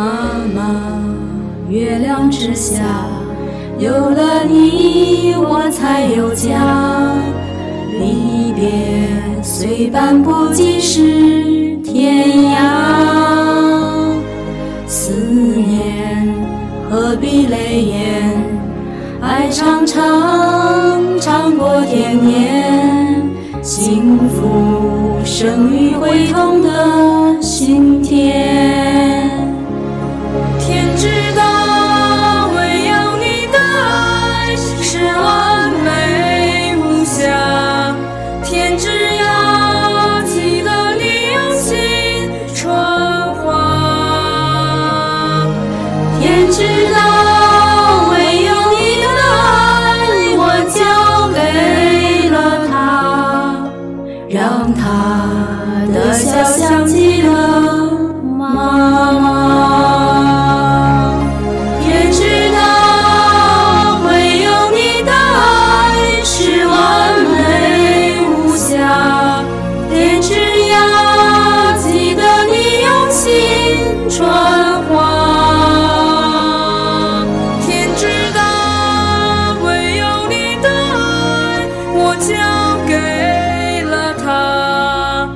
妈妈，月亮之下，有了你，我才有家。离别虽半步即是天涯，思念何必泪眼？爱长长，长过天年，幸福生于会痛的心田。知道唯有你的爱我交给了他让他给了他，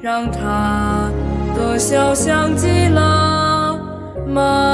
让他的笑像极了妈。